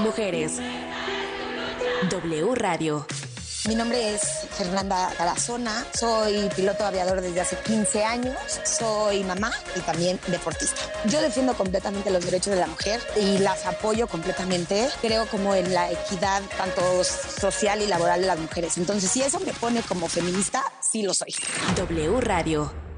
Mujeres. W Radio. Mi nombre es Fernanda Tarazona, soy piloto aviador desde hace 15 años, soy mamá y también deportista. Yo defiendo completamente los derechos de la mujer y las apoyo completamente. Creo como en la equidad tanto social y laboral de las mujeres. Entonces, si eso me pone como feminista, sí lo soy. W Radio.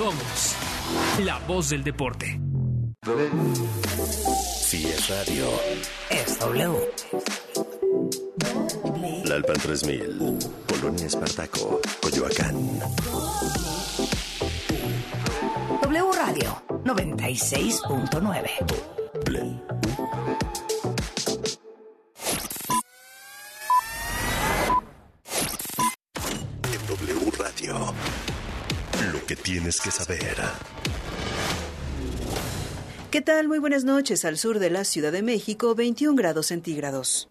Somos la voz del deporte. Si es radio. Es W. La Alpan 3000. Polonia Espartaco. Coyoacán. W Radio 96.9. que tienes que saber. ¿Qué tal? Muy buenas noches. Al sur de la Ciudad de México, 21 grados centígrados.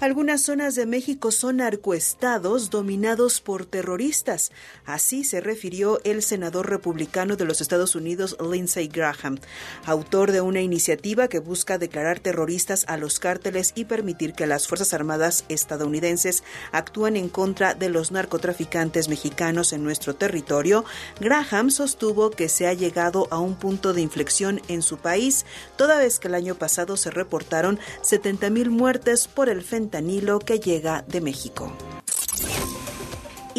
Algunas zonas de México son narcoestados dominados por terroristas. Así se refirió el senador republicano de los Estados Unidos, Lindsey Graham, autor de una iniciativa que busca declarar terroristas a los cárteles y permitir que las Fuerzas Armadas estadounidenses actúen en contra de los narcotraficantes mexicanos en nuestro territorio. Graham sostuvo que se ha llegado a un punto de inflexión en su país, toda vez que el año pasado se reportaron 70 mil muertes por el fentanilo que llega de México.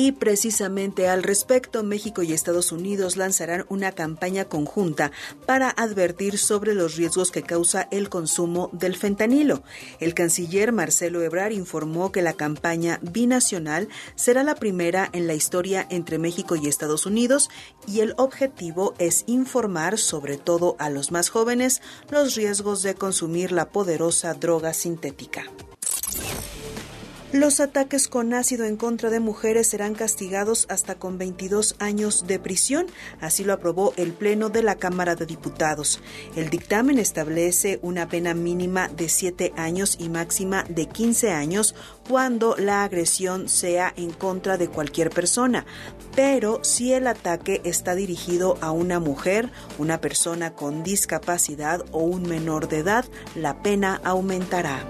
Y precisamente al respecto, México y Estados Unidos lanzarán una campaña conjunta para advertir sobre los riesgos que causa el consumo del fentanilo. El canciller Marcelo Ebrard informó que la campaña binacional será la primera en la historia entre México y Estados Unidos y el objetivo es informar sobre todo a los más jóvenes los riesgos de consumir la poderosa droga sintética. Los ataques con ácido en contra de mujeres serán castigados hasta con 22 años de prisión, así lo aprobó el Pleno de la Cámara de Diputados. El dictamen establece una pena mínima de 7 años y máxima de 15 años cuando la agresión sea en contra de cualquier persona, pero si el ataque está dirigido a una mujer, una persona con discapacidad o un menor de edad, la pena aumentará.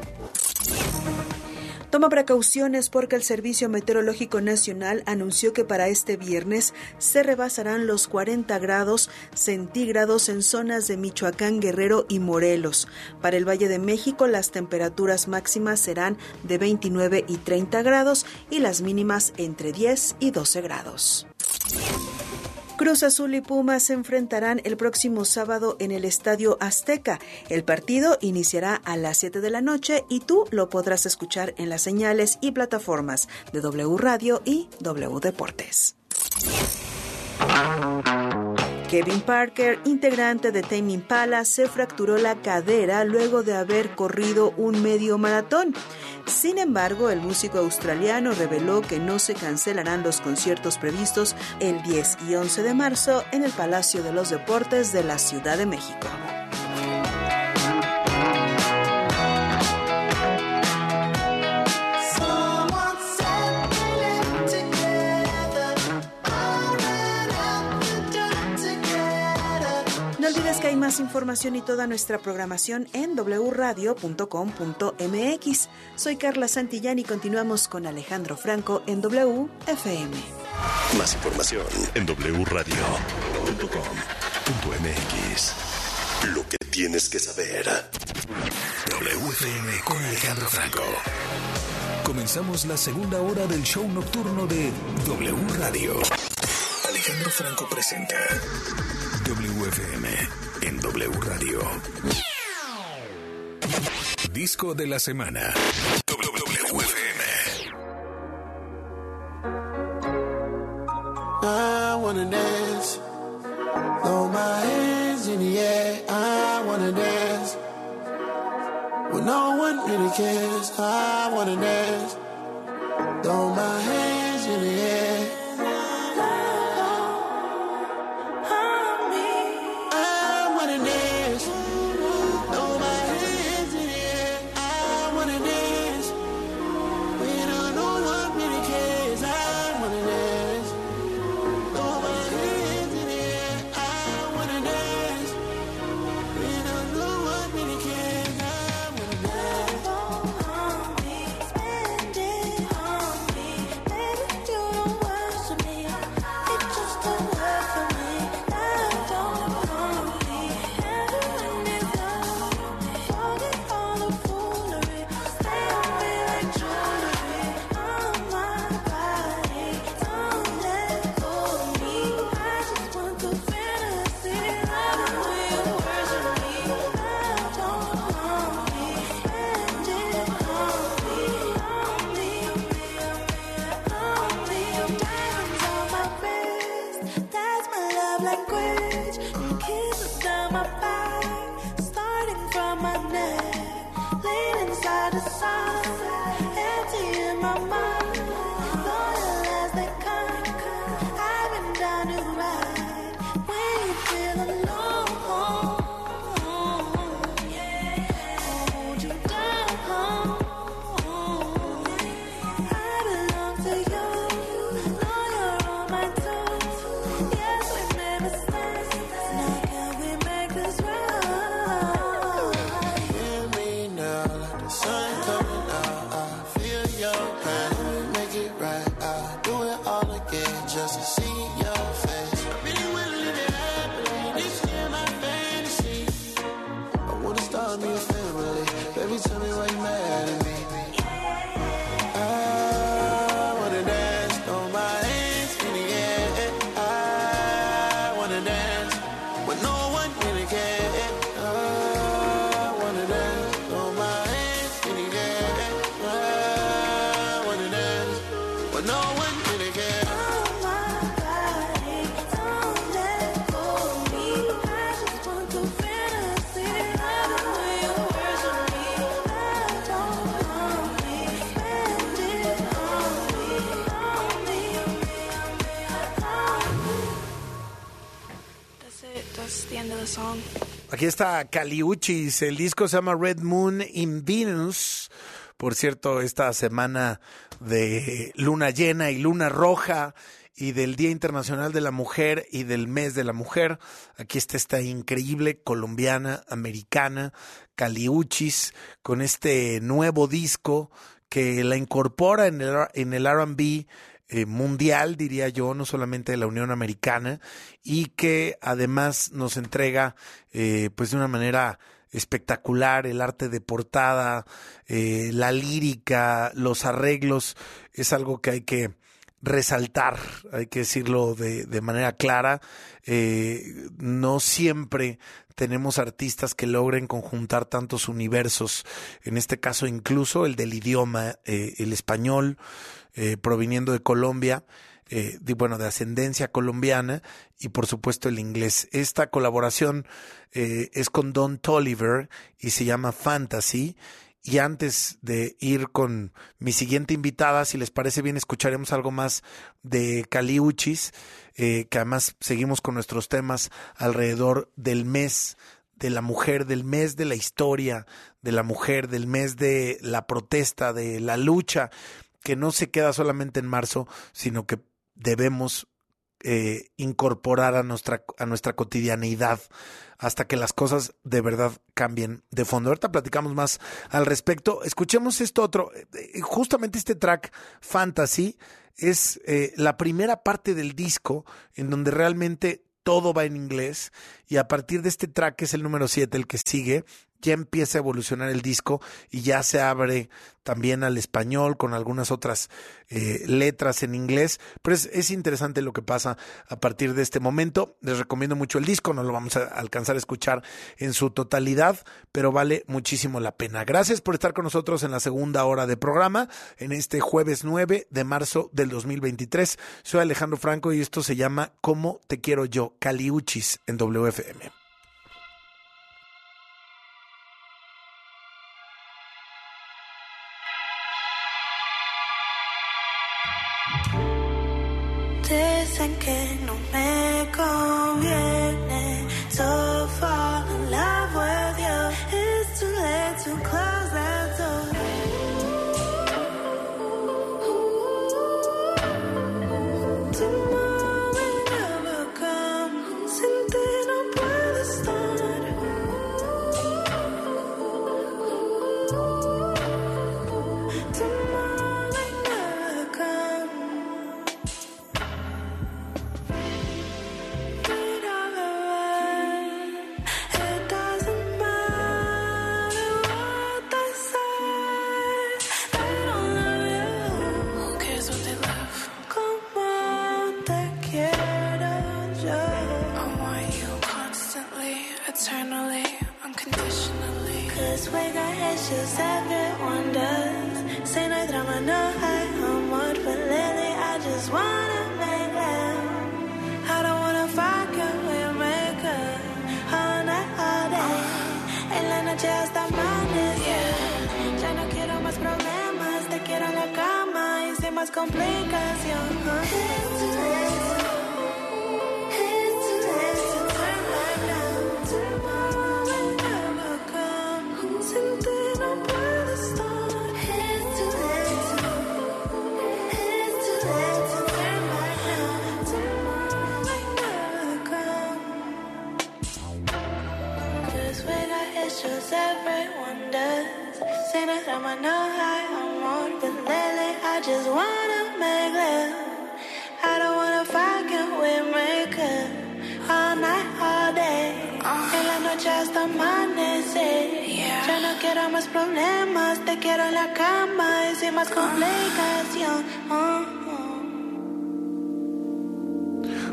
Toma precauciones porque el Servicio Meteorológico Nacional anunció que para este viernes se rebasarán los 40 grados centígrados en zonas de Michoacán, Guerrero y Morelos. Para el Valle de México las temperaturas máximas serán de 29 y 30 grados y las mínimas entre 10 y 12 grados. Cruz Azul y Pumas se enfrentarán el próximo sábado en el Estadio Azteca. El partido iniciará a las 7 de la noche y tú lo podrás escuchar en las señales y plataformas de W Radio y W Deportes. Kevin Parker, integrante de Tame Impala, se fracturó la cadera luego de haber corrido un medio maratón. Sin embargo, el músico australiano reveló que no se cancelarán los conciertos previstos el 10 y 11 de marzo en el Palacio de los Deportes de la Ciudad de México. Olvides que hay más información y toda nuestra programación en wradio.com.mx. Soy Carla Santillán y continuamos con Alejandro Franco en WFM. Más información en wradio.com.mx. Lo que tienes que saber. WFM con Alejandro Franco. Comenzamos la segunda hora del show nocturno de W Radio. Alejandro Franco presenta WFM en W Radio. Disco de la semana. WFM. I wanna dance. Throw my hands in the air. I wanna dance. When no one really cares. I wanna dance. Throw my hands me a family. Baby, tell me why you mad at me. Aquí está Caliuchis, el disco se llama Red Moon in Venus. Por cierto, esta semana de luna llena y luna roja y del Día Internacional de la Mujer y del Mes de la Mujer. Aquí está esta increíble colombiana, americana, Caliuchis, con este nuevo disco que la incorpora en el, en el RB eh, mundial, diría yo, no solamente de la Unión Americana, y que además nos entrega, eh, pues de una manera espectacular, el arte de portada, eh, la lírica, los arreglos, es algo que hay que resaltar, hay que decirlo de, de manera clara. Eh, no siempre tenemos artistas que logren conjuntar tantos universos, en este caso incluso el del idioma, eh, el español, eh, proviniendo de Colombia, eh, de, bueno, de ascendencia colombiana y por supuesto el inglés. Esta colaboración eh, es con Don Tolliver y se llama Fantasy. Y antes de ir con mi siguiente invitada, si les parece bien, escucharemos algo más de Caliuchis, eh, que además seguimos con nuestros temas alrededor del mes de la mujer, del mes de la historia de la mujer, del mes de la protesta, de la lucha, que no se queda solamente en marzo, sino que debemos eh, incorporar a nuestra, a nuestra cotidianidad hasta que las cosas de verdad cambien de fondo. Ahorita platicamos más al respecto. Escuchemos esto otro. Eh, Justamente este track Fantasy es eh, la primera parte del disco en donde realmente todo va en inglés y a partir de este track que es el número 7, el que sigue, ya empieza a evolucionar el disco y ya se abre también al español con algunas otras eh, letras en inglés. Pero es, es, interesante lo que pasa a partir de este momento. Les recomiendo mucho el disco, no lo vamos a alcanzar a escuchar en su totalidad, pero vale muchísimo la pena. Gracias por estar con nosotros en la segunda hora de programa, en este jueves 9 de marzo del 2023. Soy Alejandro Franco y esto se llama ¿Cómo te quiero yo? Caliuchis en WFM.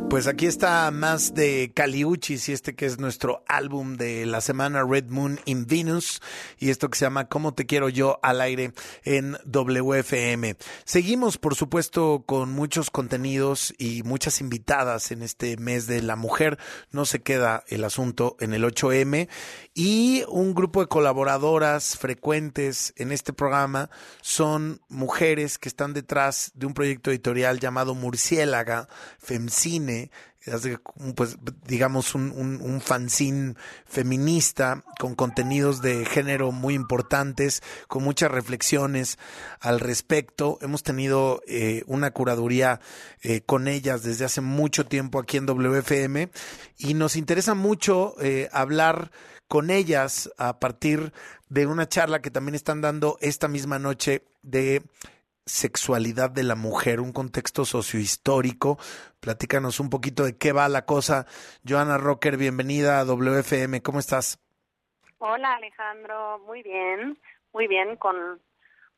Pues aquí está más de Caliuchis y este que es nuestro álbum de la semana Red Moon in Venus y esto que se llama Cómo te quiero yo al aire en WFM. Seguimos por supuesto con muchos contenidos y muchas invitadas en este mes de la mujer. No se queda el asunto en el 8M y un grupo de colaboradoras frecuentes en este programa son mujeres que están detrás de un proyecto editorial llamado Murciélaga Femcine pues digamos un, un, fanzine feminista con contenidos de género muy importantes, con muchas reflexiones al respecto. Hemos tenido eh, una curaduría eh, con ellas desde hace mucho tiempo aquí en WFM y nos interesa mucho eh, hablar con ellas a partir de una charla que también están dando esta misma noche de sexualidad de la mujer, un contexto sociohistórico. Platícanos un poquito de qué va la cosa. Joana Rocker, bienvenida a WFM. ¿Cómo estás? Hola Alejandro, muy bien, muy bien, con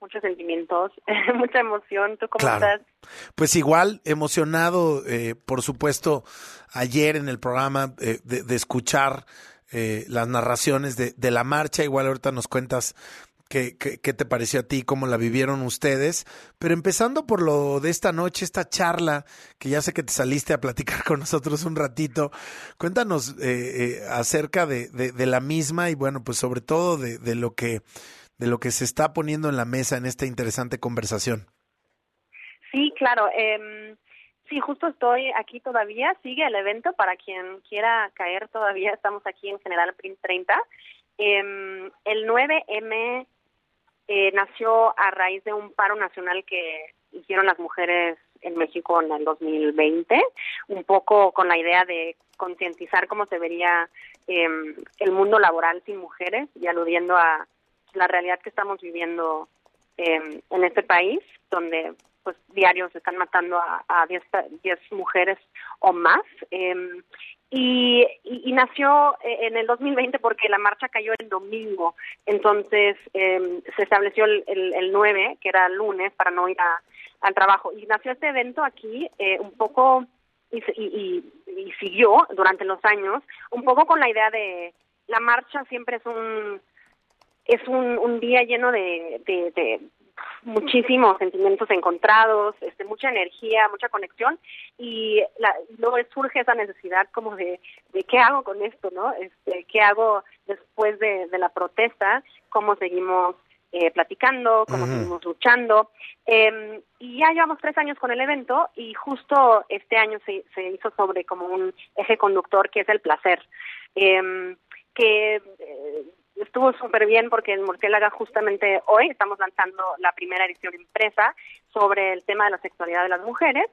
muchos sentimientos, mucha emoción. ¿Tú cómo Claro. estás? Pues igual, emocionado, eh, por supuesto, ayer en el programa eh, de, de escuchar eh, las narraciones de, de la marcha. Igual ahorita nos cuentas qué, qué, qué te pareció a ti, cómo la vivieron ustedes. Pero empezando por lo de esta noche, esta charla, que ya sé que te saliste a platicar con nosotros un ratito, cuéntanos eh, eh, acerca de, de, de la misma y bueno, pues sobre todo de, de lo que de lo que se está poniendo en la mesa en esta interesante conversación. Sí, claro. Eh, sí, justo estoy aquí todavía. Sigue el evento para quien quiera caer todavía. Estamos aquí en General Prim 30. Eh, el 9M eh, nació a raíz de un paro nacional que hicieron las mujeres en México en el 2020, un poco con la idea de concientizar cómo se vería eh, el mundo laboral sin mujeres y aludiendo a la realidad que estamos viviendo eh, en este país, donde pues diarios están matando a, a 10, 10 mujeres o más. Eh, y, y, nació eh, en el 2020 porque la marcha cayó el domingo, entonces eh, se estableció el, el, el 9, que era el lunes, para no ir a, al trabajo. Y nació este evento aquí eh, un poco y, y, y, siguió durante los años, un poco con la idea de la marcha siempre es un es un, un día lleno de, de muchísimos sentimientos encontrados, este, mucha energía, mucha conexión y la, luego surge esa necesidad como de, de qué hago con esto, ¿no? Este, qué hago después de, de la protesta, cómo seguimos eh, platicando, cómo seguimos luchando. Eh, y ya llevamos tres años con el evento y justo este año se, se hizo sobre como un eje conductor que es el placer. Eh, que eh, estuvo súper bien porque en Murciélaga justamente hoy estamos lanzando la primera edición impresa sobre el tema de la sexualidad de las mujeres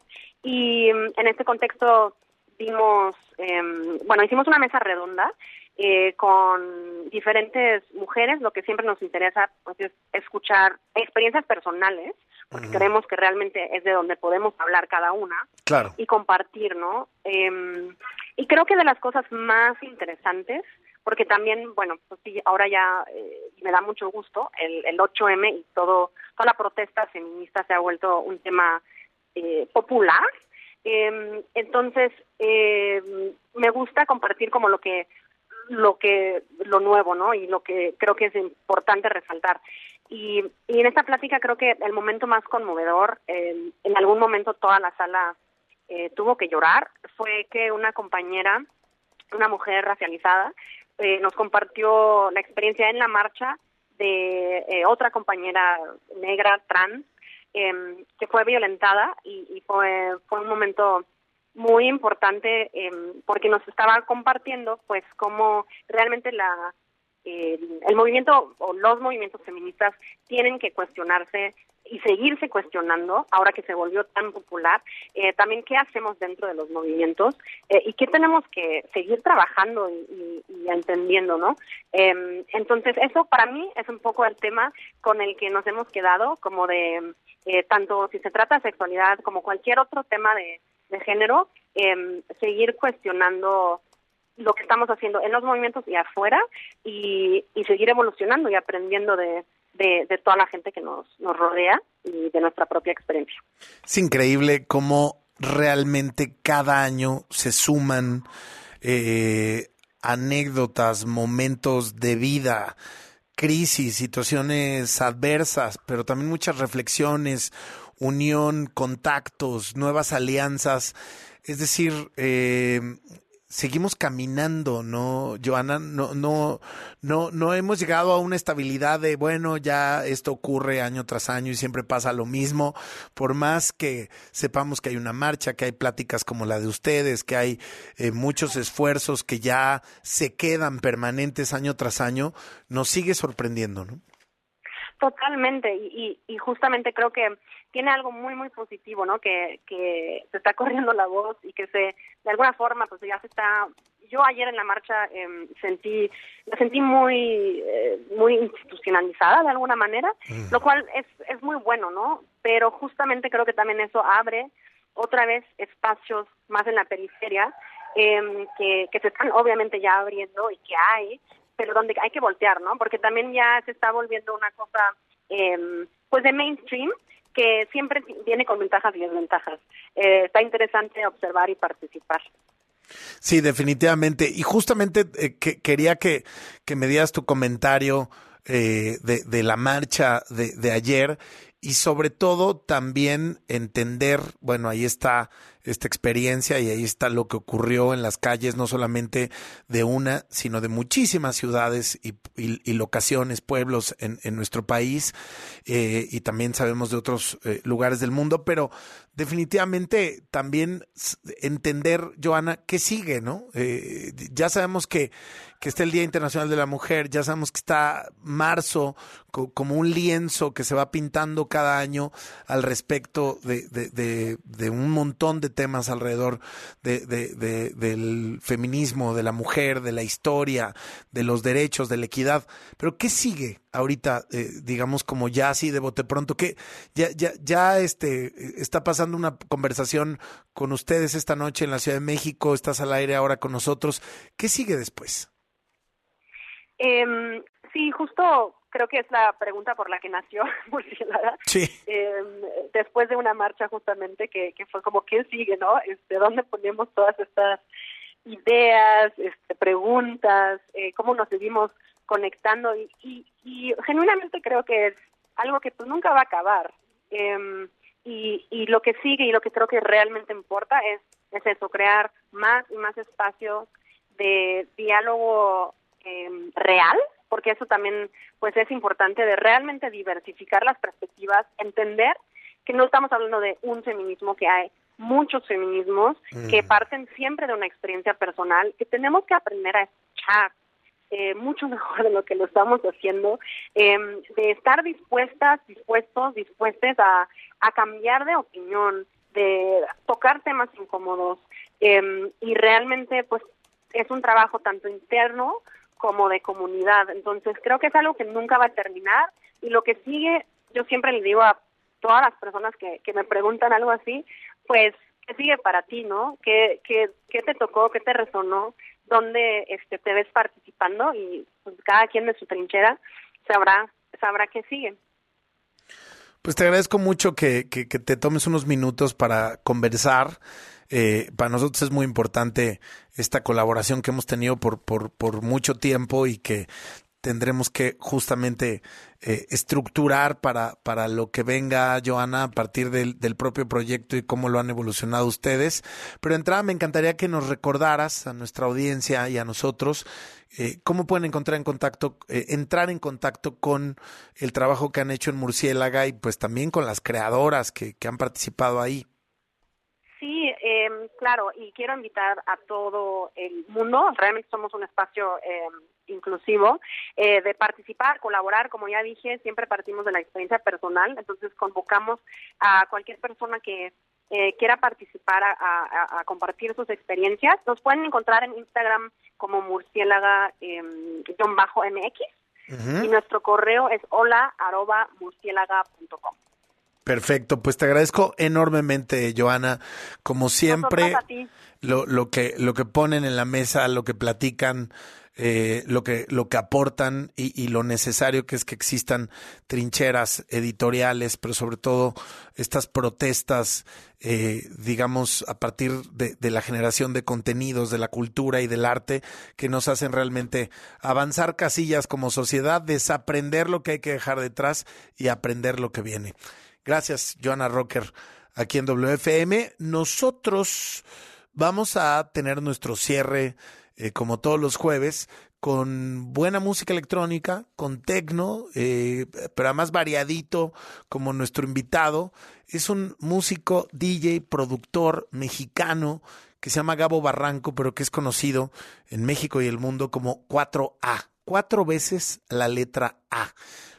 y mm, en este contexto dimos, em, bueno, hicimos una mesa redonda eh, con diferentes mujeres. Lo que siempre nos interesa pues, es escuchar experiencias personales, porque creemos que realmente es de donde podemos hablar cada una Claro. y compartir, ¿no? Em, y creo que de las cosas más interesantes, porque también, bueno, pues sí, ahora ya eh, me da mucho gusto, el, el 8M y todo, toda la protesta feminista se ha vuelto un tema eh, popular. Em, entonces, em, me gusta compartir como lo que lo que lo nuevo, ¿no? Y lo que creo que es importante resaltar. Y, y en esta plática creo que el momento más conmovedor, eh, en algún momento toda la sala eh, tuvo que llorar, fue que una compañera, una mujer racializada, eh, nos compartió la experiencia en la marcha de eh, otra compañera negra trans em, que fue violentada y, y fue fue un momento muy importante em, porque nos estaba compartiendo pues cómo realmente la eh, el movimiento o los movimientos feministas tienen que cuestionarse y seguirse cuestionando ahora que se volvió tan popular eh, también qué hacemos dentro de los movimientos eh, y qué tenemos que seguir trabajando y, y- entendiendo no Em, entonces eso para mí es un poco el tema con el que nos hemos quedado como de eh, tanto si se trata de sexualidad como cualquier otro tema de, de género em, seguir cuestionando lo que estamos haciendo en los movimientos y afuera y, y seguir evolucionando y aprendiendo de, de, toda la gente que nos, nos rodea y de nuestra propia experiencia. Es increíble cómo realmente cada año se suman eh, anécdotas, momentos de vida, crisis, situaciones adversas, pero también muchas reflexiones, unión, contactos, nuevas alianzas. Es decir, eh, seguimos caminando, ¿no, Joana? No, no, no, no hemos llegado a una estabilidad de, bueno, ya esto ocurre año tras año y siempre pasa lo mismo. Por más que sepamos que hay una marcha, que hay pláticas como la de ustedes, que hay eh, muchos esfuerzos que ya se quedan permanentes año tras año, nos sigue sorprendiendo, ¿no? Totalmente, y, y, y justamente creo que tiene algo muy, muy positivo, ¿no? Que, que se está corriendo la voz y que se, de alguna forma, pues ya se está. Yo ayer en la marcha eh, sentí, me sentí muy, eh, muy institucionalizada de alguna manera, lo cual es, es muy bueno, ¿no? Pero justamente creo que también eso abre otra vez espacios más en la periferia eh, que, que se están obviamente ya abriendo y que hay, pero donde hay que voltear, ¿no? Porque también ya se está volviendo una cosa, eh, pues de mainstream, que siempre viene con ventajas y desventajas. Eh, está interesante observar y participar. Sí, definitivamente. Y justamente eh, que, quería que, que me dieras tu comentario eh, de, de la marcha de, de ayer y sobre todo también entender, bueno, ahí está esta experiencia y ahí está lo que ocurrió en las calles, no solamente de una, sino de muchísimas ciudades y, y- locaciones, pueblos en, en nuestro país eh, y también sabemos de otros eh, lugares del mundo, pero definitivamente también entender, Joana, qué sigue, ¿no? Eh, ya sabemos que, que está el Día Internacional de la Mujer, ya sabemos que está marzo co- como un lienzo que se va pintando cada año al respecto de, de, de, de un montón de temas alrededor de, de, de- del feminismo, de la mujer, de la historia, de los derechos, de la equidad. Pero ¿qué sigue ahorita, eh, digamos, como ya así de bote pronto? que ya, ya, ya este, está pasando una conversación con ustedes esta noche en la Ciudad de México, estás al aire ahora con nosotros. ¿Qué sigue después? Em, sí, justo creo que es la pregunta por la que nació Murciélaga. Sí. Em, después de una marcha justamente que, que fue como, ¿qué sigue, no? Este, ¿Dónde ponemos todas estas ideas, este, preguntas? Eh, ¿Cómo nos seguimos conectando? Y, y, y genuinamente creo que es algo que pues nunca va a acabar. Em, y, y lo que sigue y lo que creo que realmente importa es, es eso, crear más y más espacios de diálogo em, real, porque eso también pues es importante de realmente diversificar las perspectivas, entender que no estamos hablando de un feminismo, que hay muchos feminismos que parten siempre de una experiencia personal, que tenemos que aprender a escuchar eh, mucho mejor de lo que lo estamos haciendo, eh, de estar dispuestas, dispuestos, dispuestas a, a cambiar de opinión, de tocar temas incómodos eh, y realmente pues es un trabajo tanto interno como de comunidad. Entonces creo que es algo que nunca va a terminar y lo que sigue, yo siempre le digo a todas las personas que, que me preguntan algo así, pues, ¿qué sigue para ti, no? ¿Qué, qué, qué te tocó, qué te resonó, dónde este, te ves participando? Y pues, cada quien de su trinchera sabrá, sabrá qué sigue. Pues te agradezco mucho que, que, que te tomes unos minutos para conversar. Eh, para nosotros es muy importante esta colaboración que hemos tenido por, por, mucho tiempo y que tendremos que justamente eh, estructurar para, para lo que venga, Joana, a partir del, del propio proyecto y cómo lo han evolucionado ustedes. Pero de entrada me encantaría que nos recordaras a nuestra audiencia y a nosotros eh, cómo pueden encontrar en contacto, eh, entrar en contacto con el trabajo que han hecho en Murciélaga y pues también con las creadoras que han participado ahí. Eh, claro, y quiero invitar a todo el mundo, realmente somos un espacio eh, inclusivo, eh, de participar, colaborar, como ya dije, siempre partimos de la experiencia personal, entonces convocamos a cualquier persona que eh, quiera participar a, a- a compartir sus experiencias. Nos pueden encontrar en Instagram como murciélaga eh, guion bajo MX y nuestro correo es hola arroba murciélaga.com. Perfecto, pues te agradezco enormemente, Joana. Como siempre, lo, lo que lo que ponen en la mesa, lo que platican, eh, lo que lo que aportan y, y lo necesario que es que existan trincheras editoriales, pero sobre todo estas protestas, eh, digamos, a partir de, de la generación de contenidos, de la cultura y del arte, que nos hacen realmente avanzar casillas como sociedad, desaprender lo que hay que dejar detrás y aprender lo que viene. Gracias, Joana Rocker, aquí en WFM. Nosotros vamos a tener nuestro cierre, eh, como todos los jueves, con buena música electrónica, con tecno, eh, pero además variadito, como nuestro invitado. Es un músico, DJ, productor mexicano que se llama Gabo Barranco, pero que es conocido en México y el mundo como 4A. Cuatro veces la letra A.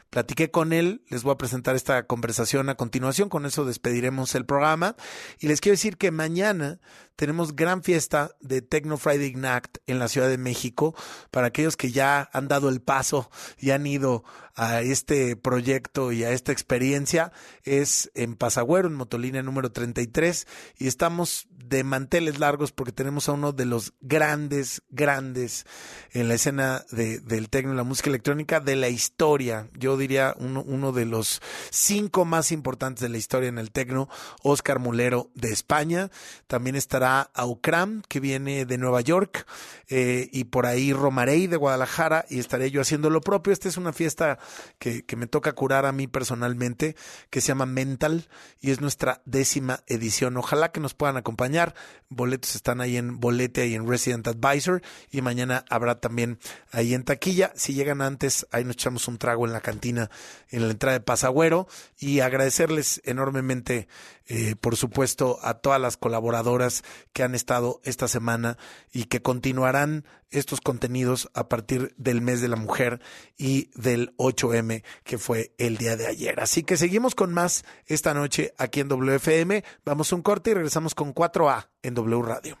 Platiqué con él, les voy a presentar esta conversación a continuación, con eso despediremos el programa. Y les quiero decir que mañana tenemos gran fiesta de Techno Friday Ignite en la Ciudad de México para aquellos que ya han dado el paso y han ido a este proyecto y a esta experiencia. Es en Pasagüero, en Motolínea número 33 y estamos de manteles largos porque tenemos a uno de los grandes, grandes en la escena de, del tecno y la música electrónica de la historia. Yo diría uno, uno de los cinco más importantes de la historia en el tecno, Oscar Mulero de España. También estará Aucram, que viene de Nueva York, eh, y por ahí Romarey de Guadalajara, y estaré yo haciendo lo propio. Esta es una fiesta que, que me toca curar a mí personalmente, que se llama Mental, y es nuestra décima edición. Ojalá que nos puedan acompañar. Boletos están ahí en Bolete y en Resident Advisor, y mañana habrá también ahí en taquilla. Si llegan antes, ahí nos echamos un trago en la cantina, en la entrada de Pasagüero, y agradecerles enormemente, eh, por supuesto, a todas las colaboradoras que han estado esta semana y que continuarán estos contenidos a partir del mes de la mujer y del 8M, que fue el día de ayer. Así que seguimos con más esta noche aquí en WFM. Vamos a un corte y regresamos con 4A en W Radio.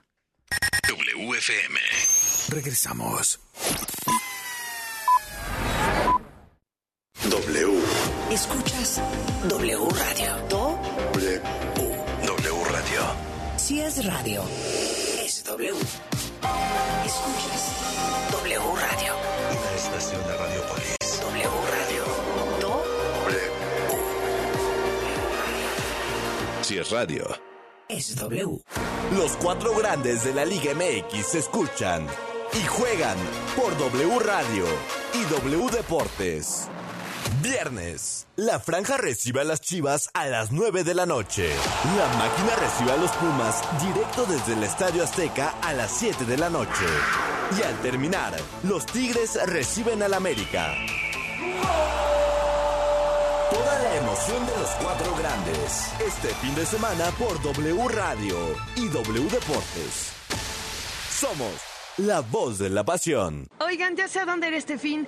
WFM. Regresamos. W. Escuchas W Radio. Si es radio, es W. Escuchas W Radio. Una estación de Radiopolis. W Radio. Do. Si es radio. Es W. Los cuatro grandes de la Liga MX se escuchan y juegan por W Radio y W Deportes. Viernes. La franja recibe a las Chivas a las 9 de la noche. La máquina recibe a los Pumas directo desde el Estadio Azteca a las 7 de la noche. Y al terminar, los Tigres reciben al América. Toda la emoción de los cuatro grandes. Este fin de semana por W Radio y W Deportes. Somos la voz de la pasión. Oigan, ya sé a dónde era este fin.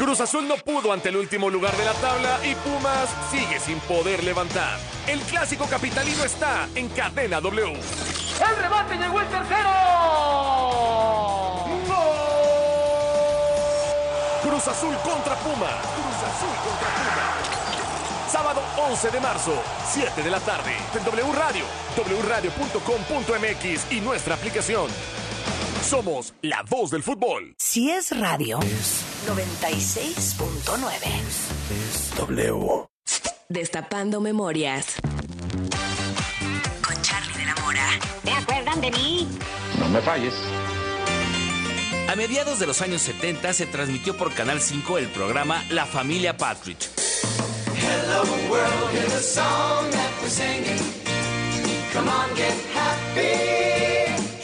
Cruz Azul no pudo ante el último lugar de la tabla y Pumas sigue sin poder levantar. El clásico capitalino está en cadena W. El remate llegó el tercero. Cruz Azul contra Pumas. Cruz Azul contra Pumas. Sábado 11 de marzo, 7 de la tarde, en W Radio, wradio.com.mx y nuestra aplicación. Somos la voz del fútbol. Si es radio, 96.9. Es W. Destapando memorias. Con Charlie de la Mora. ¿Te acuerdan de mí? No me falles. A mediados de los años 70 se transmitió por Canal 5 el programa La Familia Partridge. Hello world, here's a song that we're singing. Come on, get happy.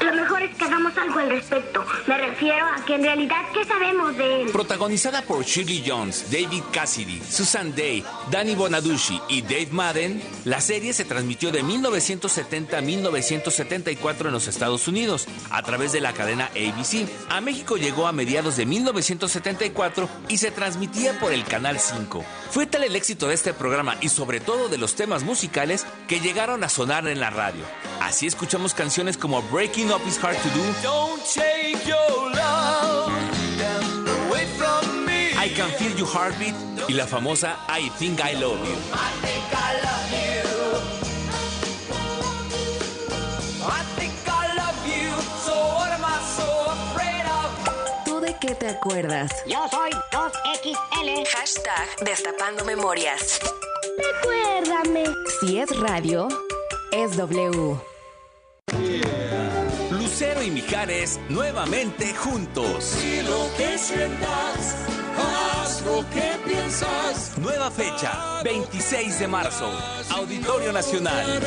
Lo mejor es que hagamos algo al respecto. Me refiero a que en realidad, ¿qué sabemos de él? Protagonizada por Shirley Jones, David Cassidy, Susan Day, Danny Bonaducci y Dave Madden, la serie se transmitió de 1970 a 1974 en los Estados Unidos a través de la cadena ABC. A México llegó a mediados de 1974 y se transmitía por el Canal 5. Fue tal el éxito de este programa y sobre todo de los temas musicales que llegaron a sonar en la radio. Así escuchamos canciones como Breaking Up Is Hard to Do, Don't take your love away from me. I Can Feel Your Heartbeat y la famosa I Think I Love You. I think I love you. I think I love you. So what am I so afraid of? ¿Tú de qué te acuerdas? Yo soy 2XL. Hashtag Destapando Memorias. Recuérdame. Si es radio, es W. Lucero y Mijares nuevamente juntos. Y lo que sientas, haz lo que piensas. Nueva fecha, 26 de marzo, Auditorio Nacional.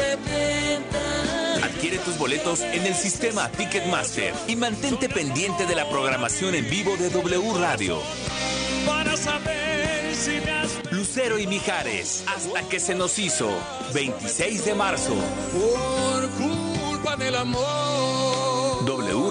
Adquiere tus boletos en el sistema Ticketmaster y mantente pendiente de la programación en vivo de W Radio. Para saber si me has Lucero y Mijares, hasta que se nos hizo, 26 de marzo. por culpa del amor.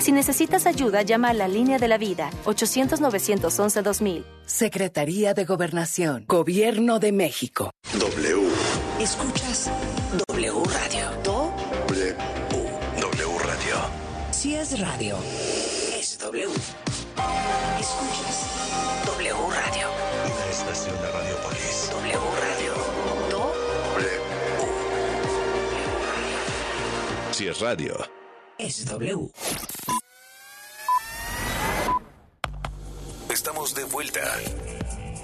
Si necesitas ayuda, llama a la línea de la vida 800-911-2000. Secretaría de Gobernación, Gobierno de México. W. Escuchas W Radio. Do W. W Radio. si es radio, es W. Escuchas W Radio. Una estación de Radiopolis. W Radio. Do W. Si es radio. es W. Estamos de vuelta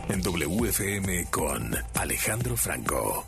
en WFM con Alejandro Franco.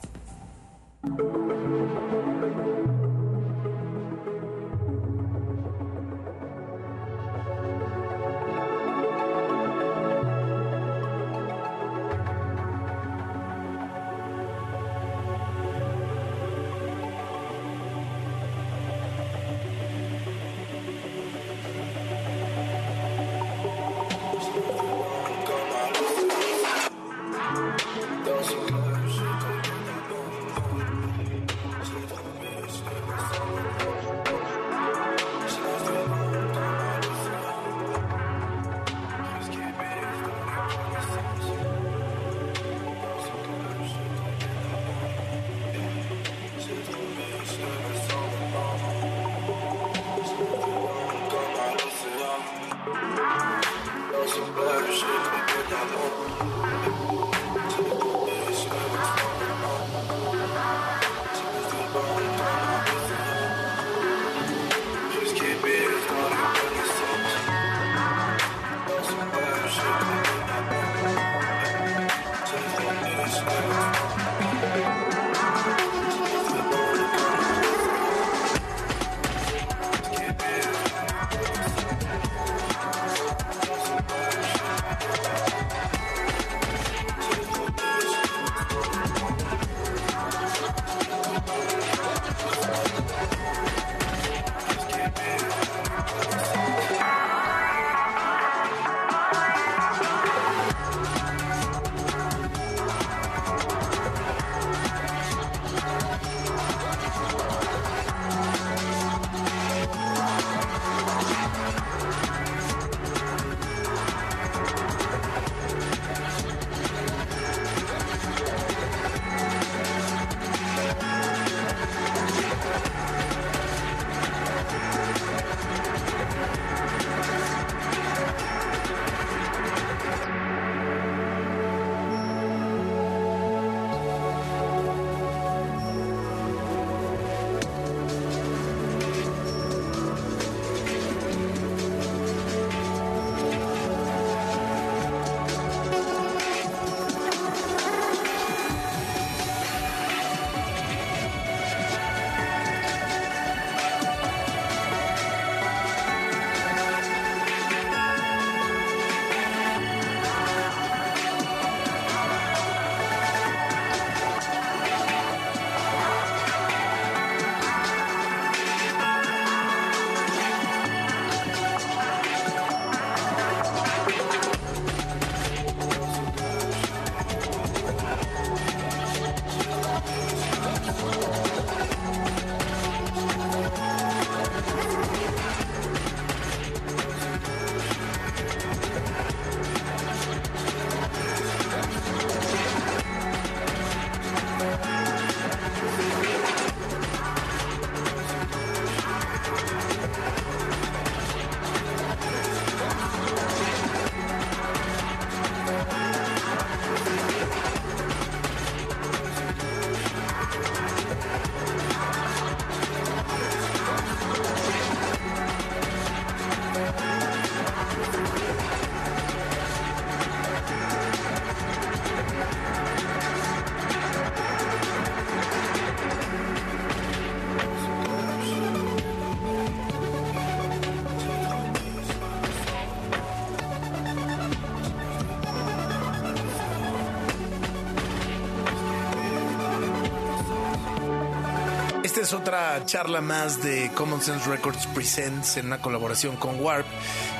Esta es otra charla más de Common Sense Records Presents en una colaboración con Warp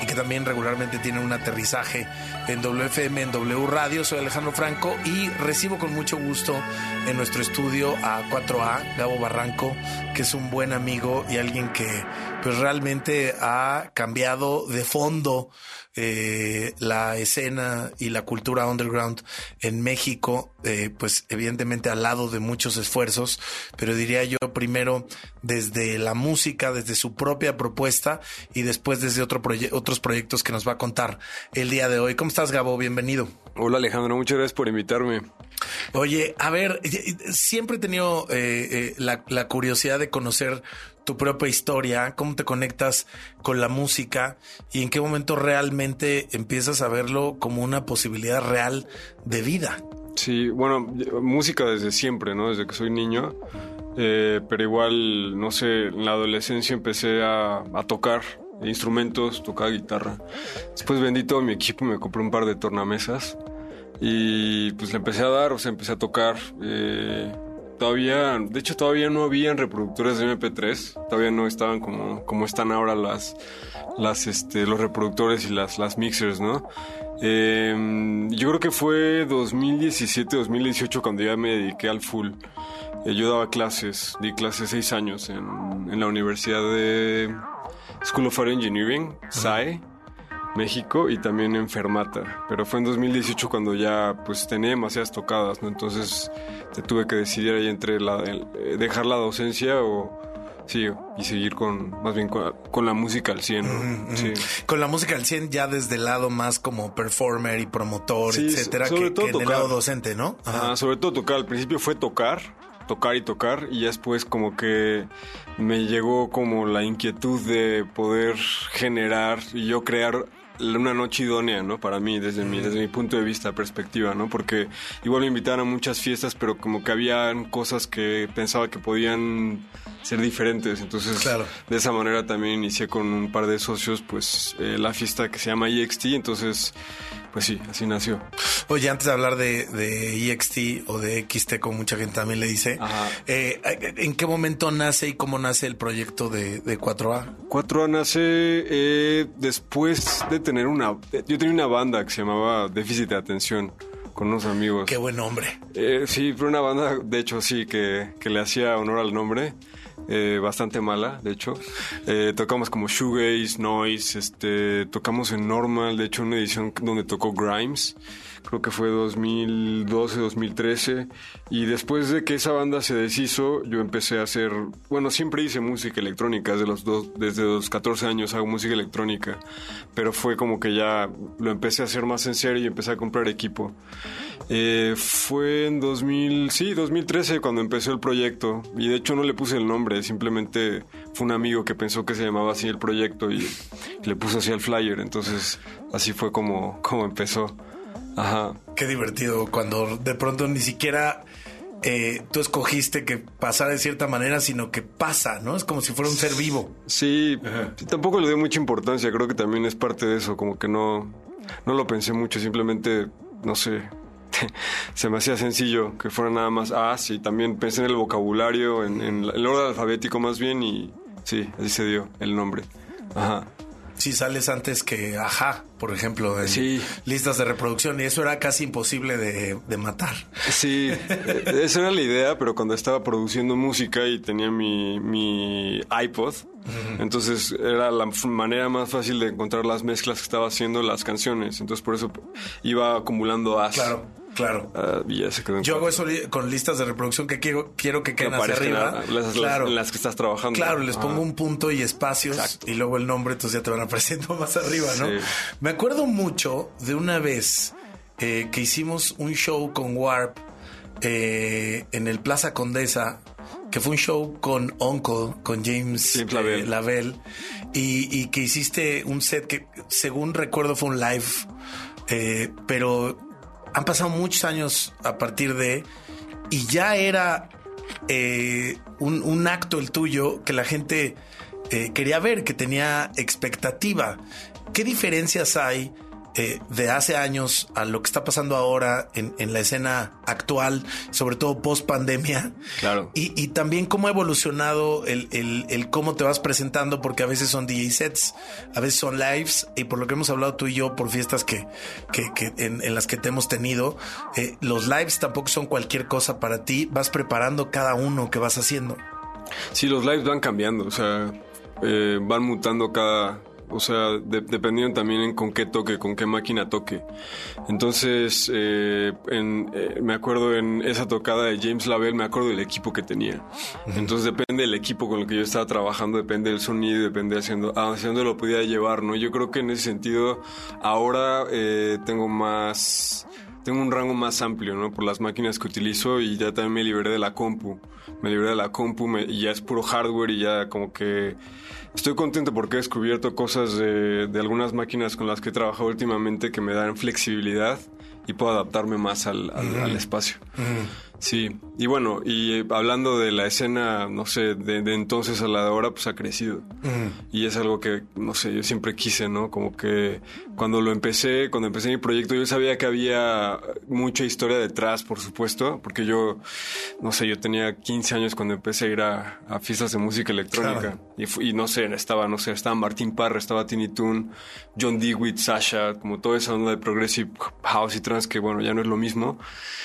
y que también regularmente tiene un aterrizaje en WFM, en W Radio. Soy Alejandro Franco y recibo con mucho gusto en nuestro estudio a 4A, Gabo Barranco, que es un buen amigo y alguien que pues realmente ha cambiado de fondo eh, la escena y la cultura underground en México, eh, pues evidentemente al lado de muchos esfuerzos, pero diría yo primero desde la música, desde su propia propuesta y después desde otro proye- otros proyectos que nos va a contar el día de hoy. ¿Cómo estás, Gabo? Bienvenido. Hola Alejandro, muchas gracias por invitarme. Oye, a ver, siempre he tenido eh, eh, la, la curiosidad de conocer tu propia historia, cómo te conectas con la música y en qué momento realmente empiezas a verlo como una posibilidad real de vida. Sí, bueno, música desde siempre, ¿no? Desde que soy niño. Eh, pero igual, no sé, en la adolescencia empecé a, a tocar instrumentos, tocaba guitarra. Después vendí todo mi equipo, me compré un par de tornamesas y pues le empecé a dar, o sea, empecé a tocar. eh, todavía, de hecho todavía no habían reproductores de MP3, todavía no estaban como, como están ahora las, las, este, los reproductores y las, las mixers, ¿no? Eh, yo creo que fue 2017-2018 cuando ya me dediqué al full. Eh, yo daba clases, di clases seis años en, en la Universidad de School of Air Engineering, SAE, México, y también en Fermata. Pero fue en 2018 cuando ya pues tenía demasiadas tocadas, ¿no? Entonces te tuve que decidir ahí entre la, el- eh, dejar la docencia o... Sí, y seguir con, más bien con, con la música al 100, ¿no? Sí. Con la música al 100 ya desde el lado más como performer y promotor, Sí, etcétera, sobre que, todo que en el lado docente, ¿no? Ajá, sobre todo tocar. Al principio fue tocar, tocar y tocar. Y después como que me llegó como la inquietud de poder generar y yo crear una noche idónea, ¿no? Para mí, desde mi, desde mi punto de vista, perspectiva, ¿no? Porque igual me invitaban a muchas fiestas, pero como que habían cosas que pensaba que podían ser diferentes. Entonces, de esa manera también inicié con un par de socios, pues, eh, la fiesta que se llama EXT. Entonces, pues sí, así nació. Oye, antes de hablar de, de EXT o de XT, como mucha gente también le dice, eh, ¿en qué momento nace y cómo nace el proyecto de, de 4A? 4A nace eh, después de tener una... Yo tenía una banda que se llamaba Déficit de Atención con unos amigos. Qué buen nombre. Eh, sí, pero una banda, de hecho, sí, que, que le hacía honor al nombre. Eh, bastante mala, de hecho. Eh, tocamos como shoegaze, noise, este, tocamos en normal, de hecho una edición donde tocó Grimes, creo que fue 2012, 2013, y después de que esa banda se deshizo, yo empecé a hacer, bueno, siempre hice música electrónica, desde los dos, desde los 14 años hago música electrónica, pero fue como que ya lo empecé a hacer más en serio y empecé a comprar equipo. Eh, fue en 2000, sí, 2013 cuando empezó el proyecto y de hecho no le puse el nombre, simplemente fue un amigo que pensó que se llamaba así el proyecto y, le puso así el flyer, entonces así fue como, como empezó. Ajá. Qué divertido cuando de pronto ni siquiera eh, tú escogiste que pasara de cierta manera, sino que pasa, ¿no? Es como si fuera un ser vivo. Sí, tampoco le doy mucha importancia, creo que también es parte de eso, como que no, no lo pensé mucho, simplemente, no sé, se me hacía sencillo que fuera nada más ah, sí, también pensé en el vocabulario, en, en el orden alfabético más bien y sí, así se dio el nombre. Ajá. Si sales antes que Ajá, por ejemplo, en listas de reproducción, y eso era casi imposible de, de matar. Sí, eh, esa era la idea, pero cuando estaba produciendo música y tenía mi, mi iPod, entonces era la manera más fácil de encontrar las mezclas que estaba haciendo las canciones. Entonces por eso iba acumulando as. Claro, claro. Ah, y ya se quedó en Yo hago eso con listas de reproducción que quiero, quiero que queden hacia arriba. las, claro. las que estás trabajando. Claro, les pongo Ajá. un punto y espacios y luego el nombre, entonces ya te van apareciendo más arriba, ¿no? Sí. Me acuerdo mucho de una vez eh, que hicimos un show con Warp eh, en el Plaza Condesa, que fue un show con Uncle, con James, Lavelle. eh, y, y que hiciste un set que, según recuerdo, fue un live, eh, pero han pasado muchos años a partir de, y ya era eh, un, acto el tuyo que la gente eh, quería ver, que tenía expectativa. ¿Qué diferencias hay eh, de hace años a lo que está pasando ahora en, en la escena actual, sobre todo post pandemia. Claro. Y, y también cómo ha evolucionado el, el- el cómo te vas presentando, porque a veces son DJ sets, a veces son lives, y por lo que hemos hablado tú y yo por fiestas que, que, que en, en las que te hemos tenido, eh, los lives tampoco son cualquier cosa para ti, vas preparando cada uno que vas haciendo. Sí, los lives van cambiando, o sea, eh, van mutando cada, o sea, de- dependiendo también en con qué toque, con qué máquina toque. Entonces, eh, en, eh, me acuerdo en esa tocada de James Lavelle, me acuerdo del equipo que tenía. Entonces depende del equipo con el que yo estaba trabajando, depende del sonido, depende haciendo, hacia dónde lo podía llevar, ¿no? Yo creo que en ese sentido ahora eh, tengo más tengo un rango más amplio, ¿no? Por las máquinas que utilizo y ya también me liberé de la compu. Me liberé de la compu me- y ya es puro hardware y ya como que estoy contento porque he descubierto cosas de, de algunas máquinas con las que he trabajado últimamente que me dan flexibilidad y puedo adaptarme más al, al- al espacio. Sí, y bueno, y eh, hablando de la escena, no sé, de, de entonces a la de ahora, pues ha crecido. Y es algo que, no sé, yo siempre quise, ¿no? Como que cuando lo empecé, cuando empecé mi proyecto, yo sabía que había mucha historia detrás, por supuesto, porque yo, no sé, yo tenía 15 años cuando empecé a ir a, a fiestas de música electrónica. Claro. Y, y no sé, estaba, no sé, estaba Martín Parra, estaba Tiny Toon, John Dewitt, Sasha, como toda esa onda de progressive house y trance, que bueno, ya no es lo mismo.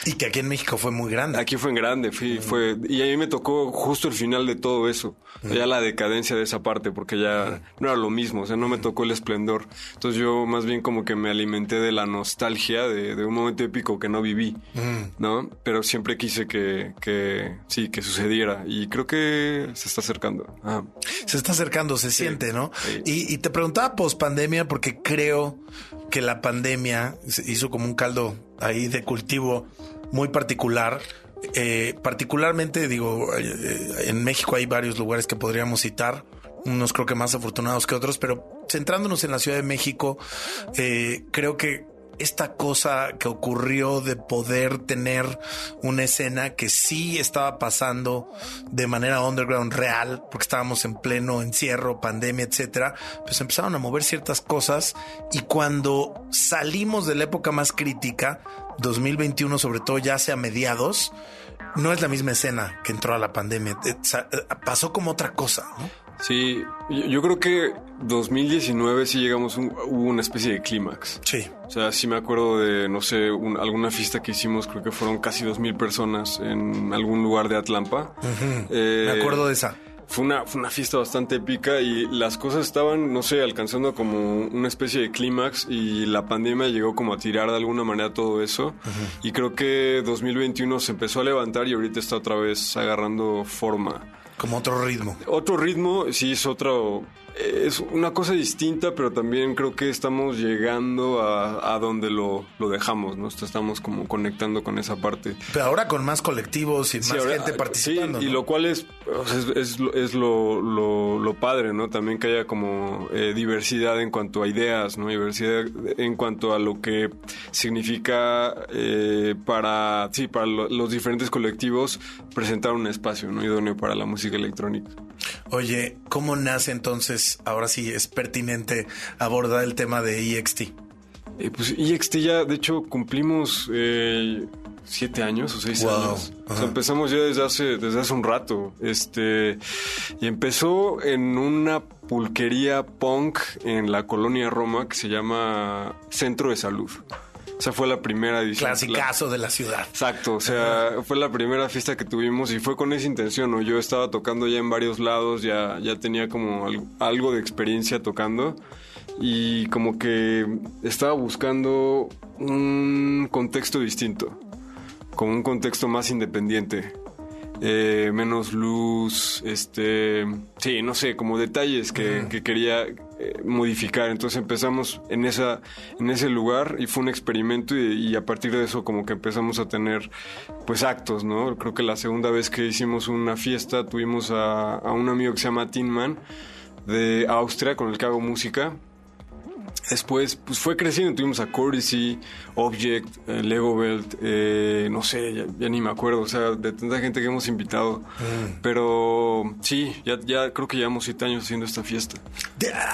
Y que aquí en México fue muy grande. Aquí fue en grande, fui, fue, y a mí me tocó justo el final de todo eso, ya la decadencia de esa parte, porque ya no era lo mismo, o sea, no me tocó el esplendor. Entonces yo más bien como que me alimenté de la nostalgia de, de un momento épico que no viví, ¿no? Pero siempre quise que, que sí, que sucediera, y creo que se está acercando. Ajá. Se está acercando, se siente, ¿no? Y, y te preguntaba post pandemia porque creo que la pandemia hizo como un caldo ahí de cultivo muy particular. Eh, particularmente, digo, eh, en México hay varios lugares que podríamos citar, unos creo que más afortunados que otros, pero centrándonos en la Ciudad de México, eh, creo que esta cosa que ocurrió de poder tener una escena que sí estaba pasando de manera underground real, porque estábamos en pleno encierro, pandemia, etcétera, pues empezaron a mover ciertas cosas y cuando salimos de la época más crítica, 2021 sobre todo ya hacia mediados, no es la misma escena que entró a la pandemia, Eh, eh, pasó como otra cosa, ¿no? Sí, yo, creo que 2019 sí llegamos, un- hubo una especie de clímax. Sí. O sea, sí me acuerdo de, no sé, un- alguna fiesta que hicimos, creo que fueron casi 2.000 personas en algún lugar de Atlampa. Eh, Me acuerdo de esa. Fue una, fue una fiesta bastante épica y las cosas estaban, no sé, alcanzando como una especie de clímax y la pandemia llegó como a tirar de alguna manera todo eso. Y creo que 2021 se empezó a levantar y ahorita está otra vez agarrando forma. Como otro ritmo. Otro ritmo, sí, es otro. Es una cosa distinta, pero también creo que estamos llegando a, a donde lo, lo dejamos, ¿no? Estamos como conectando con esa parte. Pero ahora con más colectivos y Sí, más ahora- gente participando. Sí, y lo cual es, es, es lo, es lo, lo- lo padre, ¿no? También que haya como eh, diversidad en cuanto a ideas, ¿no? Diversidad en cuanto a lo que significa eh, para, sí, para lo- los diferentes colectivos presentar un espacio, ¿no? Idóneo para la música electrónica. Oye, ¿cómo nace entonces? Ahora sí es pertinente abordar el tema de EXT. Eh, pues EXT ya, de hecho, cumplimos eh, siete años o seis Wow. años. O sea, empezamos ya desde hace, desde hace un rato. Este, y empezó en una pulquería punk en la colonia Roma que se llama Centro de Salud. Esa fue la primera edición. Clasicazo de la ciudad. Exacto, o sea, fue la primera fiesta que tuvimos y fue con esa intención, ¿no? Yo estaba tocando ya en varios lados, ya, ya tenía como al- algo de experiencia tocando y como que estaba buscando un contexto distinto, como un contexto más independiente. eh, menos luz, este, sí, no sé, como detalles que, que quería eh, modificar. Entonces empezamos en esa, en ese lugar y fue un experimento y, a partir de eso como que empezamos a tener, pues actos, ¿no? Creo que la segunda vez que hicimos una fiesta tuvimos a, a un amigo que se llama Tin Man de Austria con el que hago música Después, pues fue creciendo. Tuvimos a Courtesy, Object, eh, Lego Belt, eh, no sé, ya, ya ni me acuerdo. O sea, de tanta gente que hemos invitado. Mm. Pero sí, ya, ya creo que llevamos siete años haciendo esta fiesta.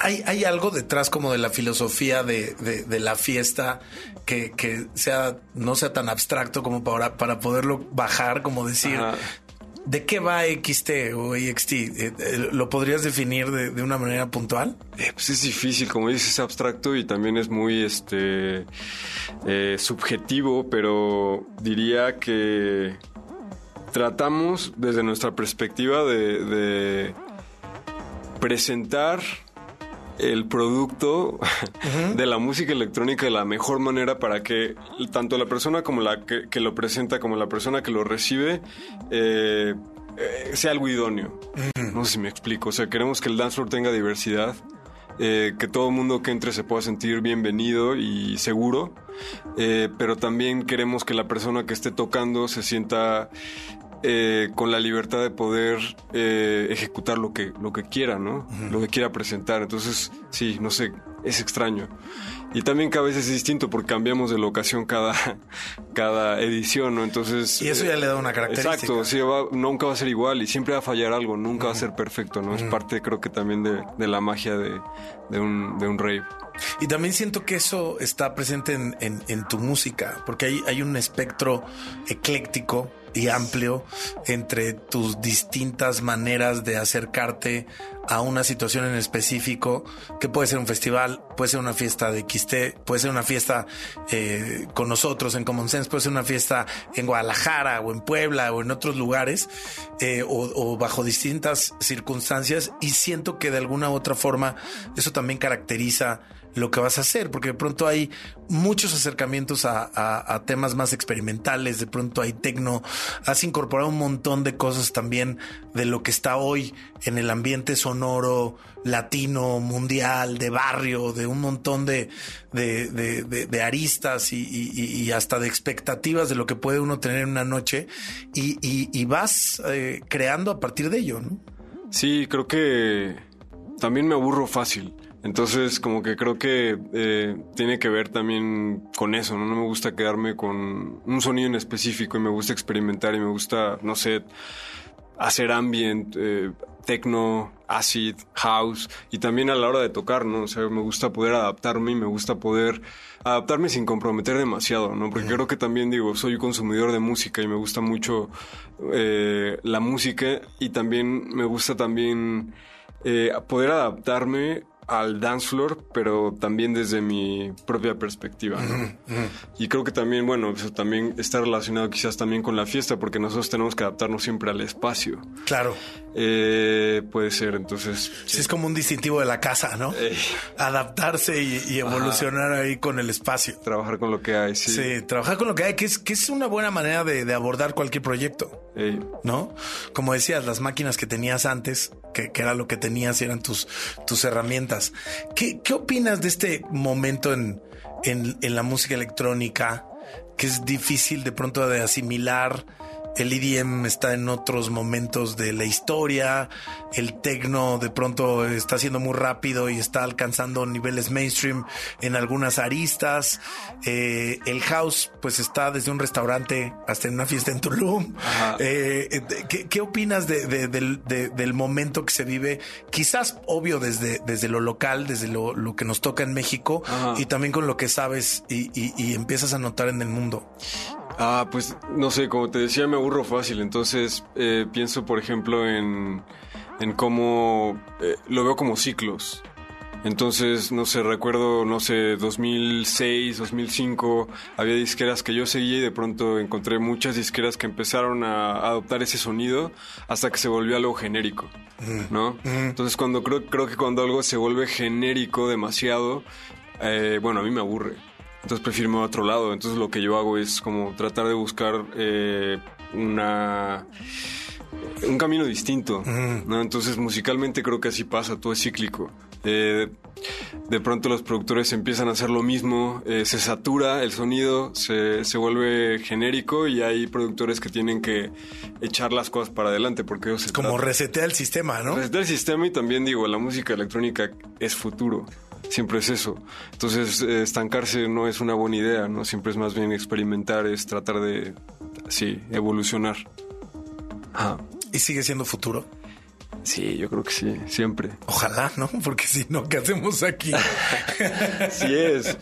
Hay, hay algo detrás como de la filosofía de, de- de la fiesta que, que sea no sea tan abstracto como para, para poderlo bajar, como decir, Ajá. ¿De qué va XT o EXT? Eh, eh, ¿Lo podrías definir de, una manera puntual? Eh, pues es difícil, como dices, es abstracto y también es muy este subjetivo, pero diría que tratamos desde nuestra perspectiva de presentar el producto de la música electrónica de la mejor manera para que tanto la persona como la que, que lo presenta como la persona que lo recibe eh, eh, sea algo idóneo. No sé si me explico. O sea, queremos que el dance floor tenga diversidad, eh, que todo el mundo que entre se pueda sentir bienvenido y seguro, eh, pero también queremos que la persona que esté tocando se sienta eh, con la libertad de poder eh, ejecutar lo que, lo que quiera, ¿no? Lo que quiera presentar. Entonces, sí, no sé, es extraño. Y también que a veces es distinto porque cambiamos de locación cada, cada edición, ¿no? Entonces... Y eso ya le da una característica. Exacto, sí, va- nunca va a ser igual y siempre va a fallar algo, nunca va a ser perfecto, ¿no? Es parte, creo que también de, de la magia de, de un, de un rave. Y también siento que eso está presente en, en- en tu música, porque hay, hay un espectro ecléctico y amplio entre tus distintas maneras de acercarte a una situación en específico, que puede ser un festival, puede ser una fiesta de XT, puede ser una fiesta eh, con nosotros en Common Sense, puede ser una fiesta en Guadalajara o en Puebla o en otros lugares, eh, o, o bajo distintas circunstancias, y siento que de alguna u otra forma eso también caracteriza lo que vas a hacer, porque de pronto hay muchos acercamientos a, temas más experimentales, de pronto hay tecno, has incorporado un montón de cosas también de lo que está hoy en el ambiente sonoro latino, mundial, de barrio, de un montón de, aristas y, hasta de expectativas de lo que puede uno tener en una noche y vas eh, creando a partir de ello, ¿no? Sí, creo que también me aburro fácil. Entonces, como que creo que eh, tiene que ver también con eso, ¿no? No me gusta quedarme con un sonido en específico y me gusta experimentar y me gusta, no sé, hacer ambient, eh, techno, acid, house y también a la hora de tocar, ¿no? O sea, me gusta poder adaptarme y me gusta poder adaptarme sin comprometer demasiado, ¿no? Porque creo que también digo, soy consumidor de música y me gusta mucho eh, la música y también me gusta también eh, poder adaptarme al dance floor, pero también desde mi propia perspectiva, ¿no? Y creo que también, bueno, eso también está relacionado quizás también con la fiesta, porque nosotros tenemos que adaptarnos siempre al espacio. Claro. Eh, puede ser, entonces. Sí, es como un distintivo de la casa, ¿no? Adaptarse y, y evolucionar ahí con el espacio. Trabajar con lo que hay, sí. Sí, trabajar con lo que hay, que es, que es una buena manera de, de abordar cualquier proyecto. ¿No? Como decías, las máquinas que tenías antes, que, que era lo que tenías y eran tus, tus herramientas. ¿Qué, qué opinas de este momento en, en, en la música electrónica? Que es difícil de pronto de asimilar. El EDM está en otros momentos de la historia. El techno de pronto está siendo muy rápido y está alcanzando niveles mainstream en algunas aristas. Eh, el house, pues está desde un restaurante hasta en una fiesta en Tulum. Eh, eh, ¿qué, qué opinas de- de- del, de- del momento que se vive? Quizás obvio desde, desde lo local, desde lo, lo que nos toca en México y también con lo que sabes y, y- y empiezas a notar en el mundo. Ah, pues no sé, como te decía, me aburro fácil. Entonces eh, pienso, por ejemplo, en, en cómo eh, lo veo como ciclos. Entonces, no sé, recuerdo, no sé, 2006, 2005, había disqueras que yo seguía y de pronto encontré muchas disqueras que empezaron a adoptar ese sonido hasta que se volvió algo genérico, ¿no? Entonces, cuando creo, creo que cuando algo se vuelve genérico demasiado, eh, bueno, a mí me aburre. Entonces prefiero irme a otro lado. Entonces lo que yo hago es como tratar de buscar eh, una un camino distinto. ¿no? Entonces musicalmente creo que así pasa, todo es cíclico. Eh, de pronto los productores empiezan a hacer lo mismo, eh, se satura el sonido, se, se vuelve genérico y hay productores que tienen que echar las cosas para adelante porque ellos Como resetea el sistema, ¿no? Resetea el sistema y también digo, la música electrónica es futuro. Siempre es eso. Entonces, eh, estancarse no es una buena idea, ¿no? Siempre es más bien experimentar, es tratar de, sí, evolucionar. Ajá. ¿Y sigue siendo futuro? Sí, yo creo que sí, siempre. Ojalá, ¿no? Porque si no, ¿qué hacemos aquí? Sí es.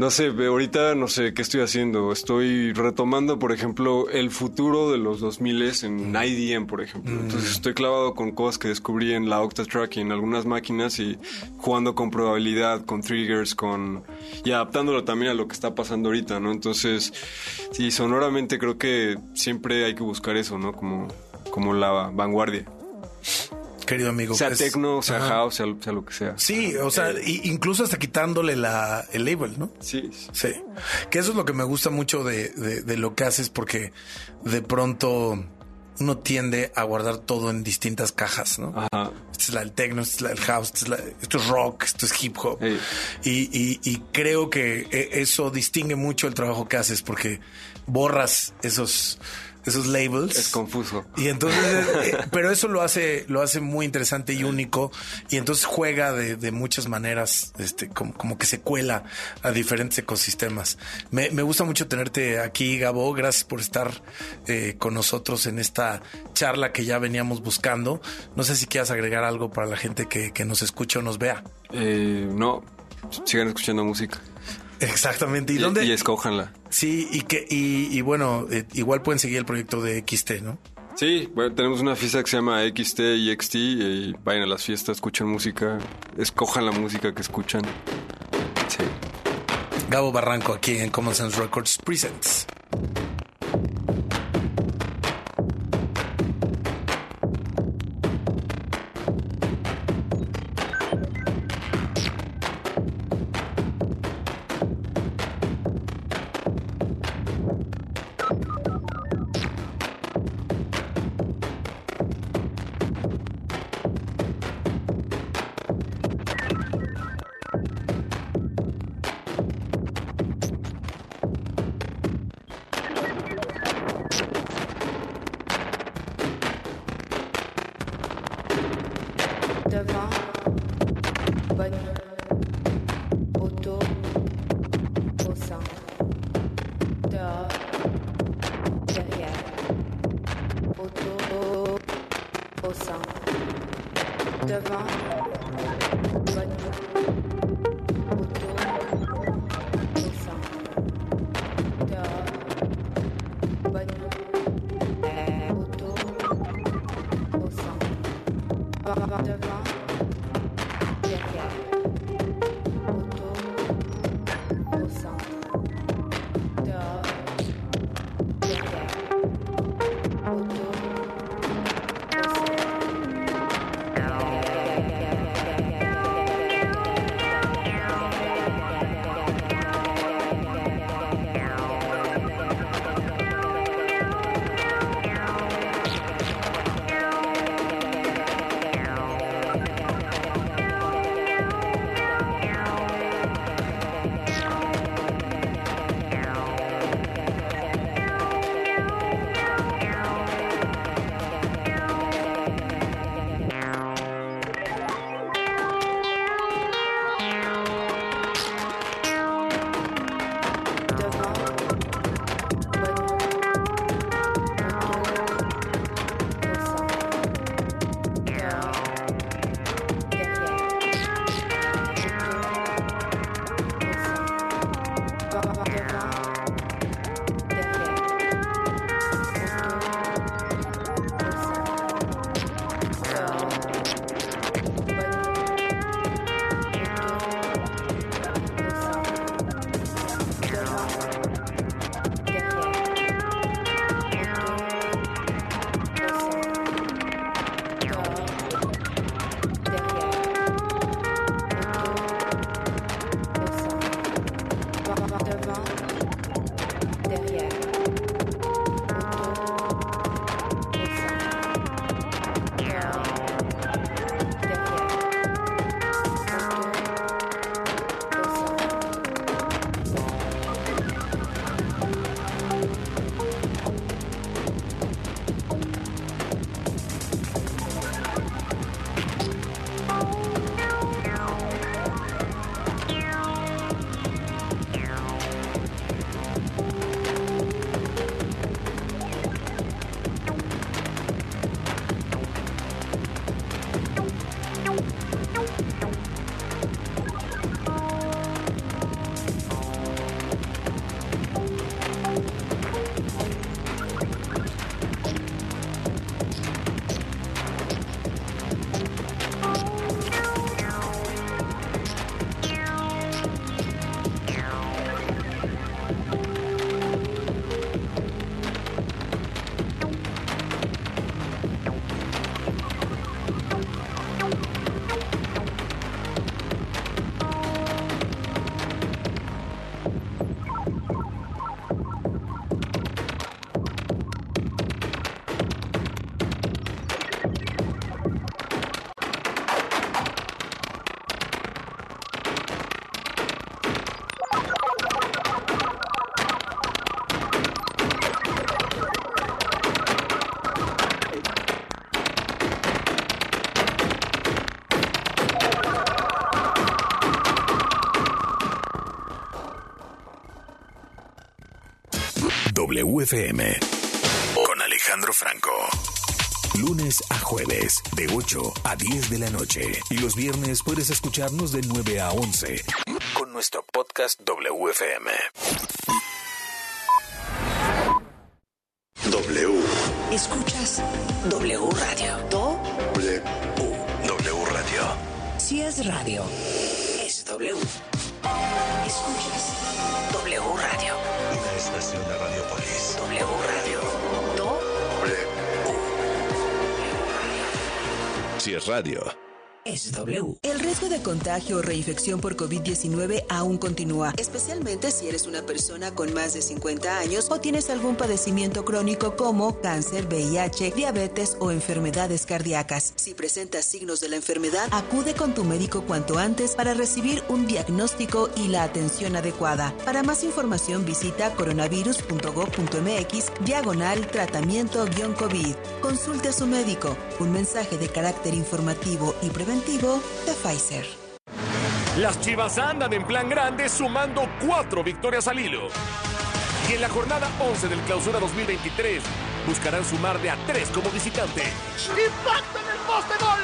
No sé, ahorita no sé qué estoy haciendo. Estoy retomando, por ejemplo, el futuro de los 2000 en IDM, por ejemplo. Entonces estoy clavado con cosas que descubrí en la Octatrack y en algunas máquinas y jugando con probabilidad, con triggers, con y adaptándolo también a lo que está pasando ahorita, ¿no? Entonces, sí, sonoramente creo que siempre hay que buscar eso, ¿no? Como como la vanguardia. Querido amigo. Sea pues, tecno, sea ajá. house, sea, sea lo que sea. Sí, o sea, i- incluso hasta quitándole la, el label, ¿no? Sí. Sí. Que eso es lo que me gusta mucho de, de- de lo que haces, porque de pronto uno tiende a guardar todo en distintas cajas, ¿no? Ajá. Esta es la del techno, esta es la del house, esta es la- esto es rock, esto es hip hop. Y, y- y creo que e- eso distingue mucho el trabajo que haces, porque borras esos, esos labels. Es confuso. Y entonces, eh, pero eso lo hace, lo hace muy interesante y único. Y entonces juega de, de muchas maneras, este, como, como que se cuela a diferentes ecosistemas. Me, me gusta mucho tenerte aquí, Gabo. Gracias por estar eh, con nosotros en esta charla que ya veníamos buscando. No sé si quieras agregar algo para la gente que, que nos escucha o nos vea. Eh, no, sigan escuchando música. Exactamente. ¿Y, dónde? Y escójanla. Sí, y que, y, y bueno, eh, igual pueden seguir el proyecto de XT, ¿no? Sí, bueno, tenemos una fiesta que se llama XT y XT y vayan a las fiestas, escuchen música, escojan la música que escuchan. Sí. Gabo Barranco aquí en Common Sense Records Presents. WFM con Alejandro Franco. Lunes a jueves, de 8 a 10 de la noche. Y los viernes puedes escucharnos de 9 a 11 con nuestro podcast WFM. Radio, Es W. El riesgo de contagio o reinfección por COVID-19 aún continúa, especialmente si eres una persona con más de 50 años o tienes algún padecimiento crónico como cáncer, VIH, diabetes o enfermedades cardíacas. Si presentas signos de la enfermedad, acude con tu médico cuanto antes para recibir un diagnóstico y la atención adecuada. Para más información visita coronavirus.gov.mx diagonal tratamiento-COVID. Consulte a su médico. Un mensaje de carácter informativo y preventivo de Pfizer. Las Chivas andan en plan grande sumando cuatro victorias al hilo. Y en la jornada 11 del Clausura 2023 buscarán sumar de a tres como visitante. ¡Impacto en el poste gol!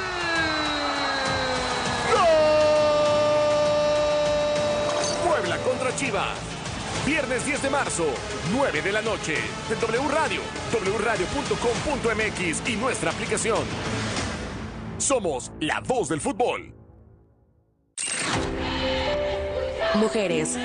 Puebla contra Chivas. Viernes 10 de marzo, 9 de la noche. En W Radio, wradio.com.mx y nuestra aplicación. Somos la voz del fútbol. Mujeres.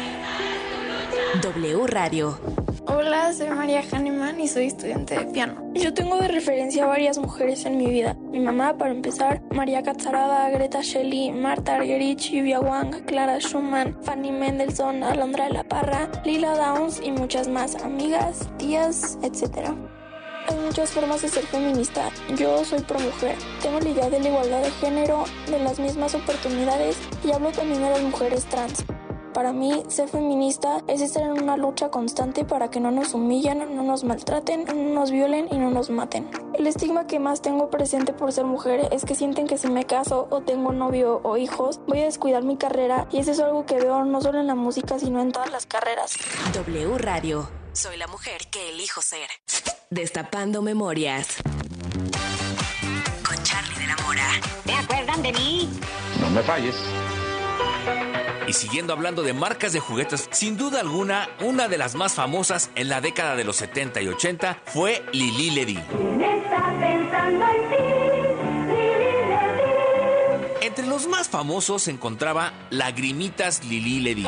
W Radio. Hola, soy María Hahnemann y soy estudiante de piano. Yo tengo de referencia varias mujeres en mi vida. Mi mamá, para empezar, María Catzarada, Greta Shelley, Marta Argerich, Yuvia Wang, Clara Schumann, Fanny Mendelssohn, Alondra de la Parra, Lila Downs y muchas más amigas, tías, etc. Hay muchas formas de ser feminista. Yo soy pro mujer. Tengo la idea de la igualdad de género, de las mismas oportunidades y hablo también de las mujeres trans. Para mí, ser feminista es estar en una lucha constante para que no nos humillen, no nos maltraten, no nos violen y no nos maten. El estigma que más tengo presente por ser mujer es que sienten que si me caso o tengo novio o hijos, voy a descuidar mi carrera y eso es algo que veo no solo en la música, sino en todas las carreras. W Radio. Soy la mujer que elijo ser. Destapando memorias. Con Charlie de la Mora. ¿Te acuerdan de mí? No me falles. Y siguiendo hablando de marcas de juguetes, sin duda alguna, una de las más famosas en la década de los 70 y 80 fue Lili Ledy. Entre los más famosos se encontraba Lagrimitas Lili Ledy.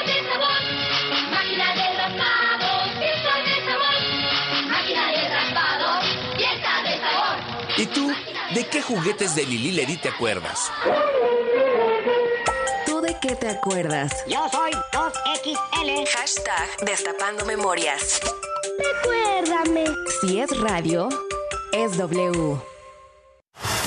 ¿Y tú? ¿De qué juguetes de Lili Ledy te acuerdas? ¿Tú de qué te acuerdas? Yo soy 2XL. Hashtag Destapando Memorias. Recuérdame. Si es radio, es W.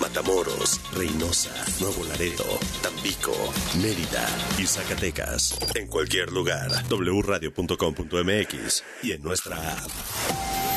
Matamoros, Reynosa, Nuevo Laredo, Tampico, Mérida y Zacatecas. En cualquier lugar, wradio.com.mx y en nuestra app.